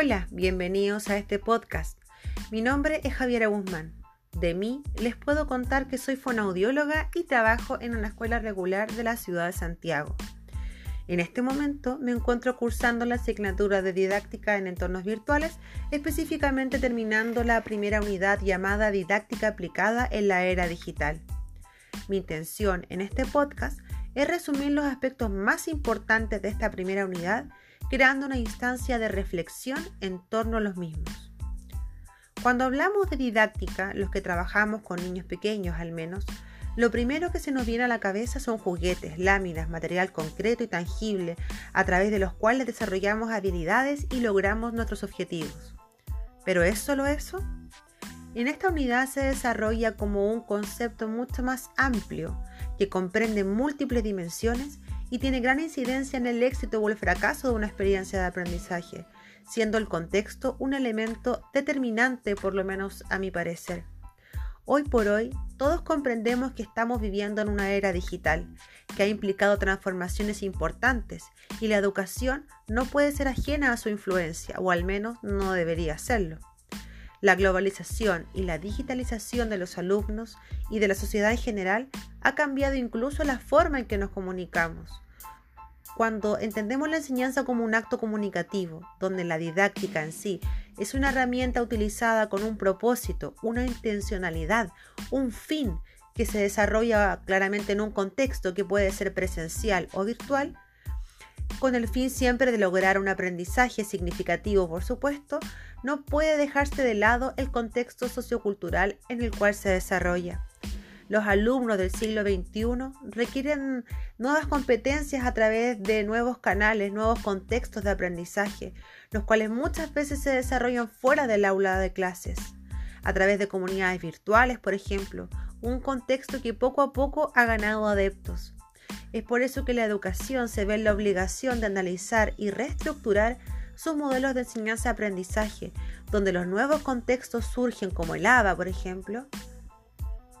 Hola, bienvenidos a este podcast. Mi nombre es Javiera Guzmán. De mí les puedo contar que soy fonaudióloga y trabajo en una escuela regular de la ciudad de Santiago. En este momento me encuentro cursando la asignatura de didáctica en entornos virtuales, específicamente terminando la primera unidad llamada Didáctica aplicada en la era digital. Mi intención en este podcast es resumir los aspectos más importantes de esta primera unidad creando una instancia de reflexión en torno a los mismos. Cuando hablamos de didáctica, los que trabajamos con niños pequeños al menos, lo primero que se nos viene a la cabeza son juguetes, láminas, material concreto y tangible, a través de los cuales desarrollamos habilidades y logramos nuestros objetivos. ¿Pero es solo eso? En esta unidad se desarrolla como un concepto mucho más amplio, que comprende múltiples dimensiones y tiene gran incidencia en el éxito o el fracaso de una experiencia de aprendizaje, siendo el contexto un elemento determinante, por lo menos a mi parecer. Hoy por hoy, todos comprendemos que estamos viviendo en una era digital, que ha implicado transformaciones importantes y la educación no puede ser ajena a su influencia, o al menos no debería serlo. La globalización y la digitalización de los alumnos y de la sociedad en general ha cambiado incluso la forma en que nos comunicamos. Cuando entendemos la enseñanza como un acto comunicativo, donde la didáctica en sí es una herramienta utilizada con un propósito, una intencionalidad, un fin que se desarrolla claramente en un contexto que puede ser presencial o virtual, con el fin siempre de lograr un aprendizaje significativo, por supuesto, no puede dejarse de lado el contexto sociocultural en el cual se desarrolla. Los alumnos del siglo XXI requieren nuevas competencias a través de nuevos canales, nuevos contextos de aprendizaje, los cuales muchas veces se desarrollan fuera del aula de clases, a través de comunidades virtuales, por ejemplo, un contexto que poco a poco ha ganado adeptos. Es por eso que la educación se ve en la obligación de analizar y reestructurar sus modelos de enseñanza-aprendizaje, donde los nuevos contextos surgen como el ABA, por ejemplo,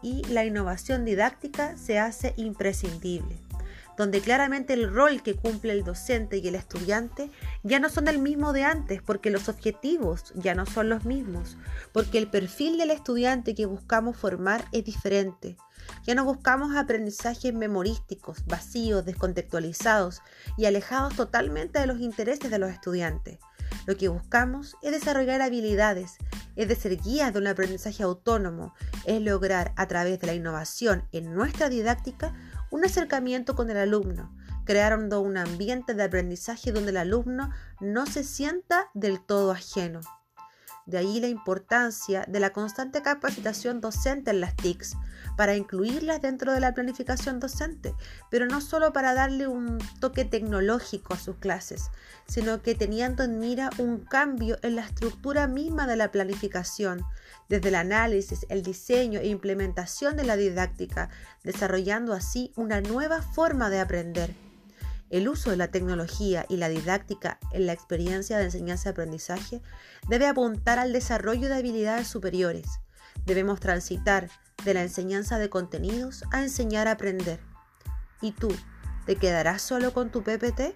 y la innovación didáctica se hace imprescindible donde claramente el rol que cumple el docente y el estudiante ya no son el mismo de antes, porque los objetivos ya no son los mismos, porque el perfil del estudiante que buscamos formar es diferente. Ya no buscamos aprendizajes memorísticos, vacíos, descontextualizados y alejados totalmente de los intereses de los estudiantes. Lo que buscamos es desarrollar habilidades, es de ser guías de un aprendizaje autónomo, es lograr a través de la innovación en nuestra didáctica un acercamiento con el alumno, creando un ambiente de aprendizaje donde el alumno no se sienta del todo ajeno. De ahí la importancia de la constante capacitación docente en las TICs, para incluirlas dentro de la planificación docente, pero no solo para darle un toque tecnológico a sus clases, sino que teniendo en mira un cambio en la estructura misma de la planificación, desde el análisis, el diseño e implementación de la didáctica, desarrollando así una nueva forma de aprender. El uso de la tecnología y la didáctica en la experiencia de enseñanza-aprendizaje debe apuntar al desarrollo de habilidades superiores. Debemos transitar de la enseñanza de contenidos a enseñar a aprender. ¿Y tú, te quedarás solo con tu PPT?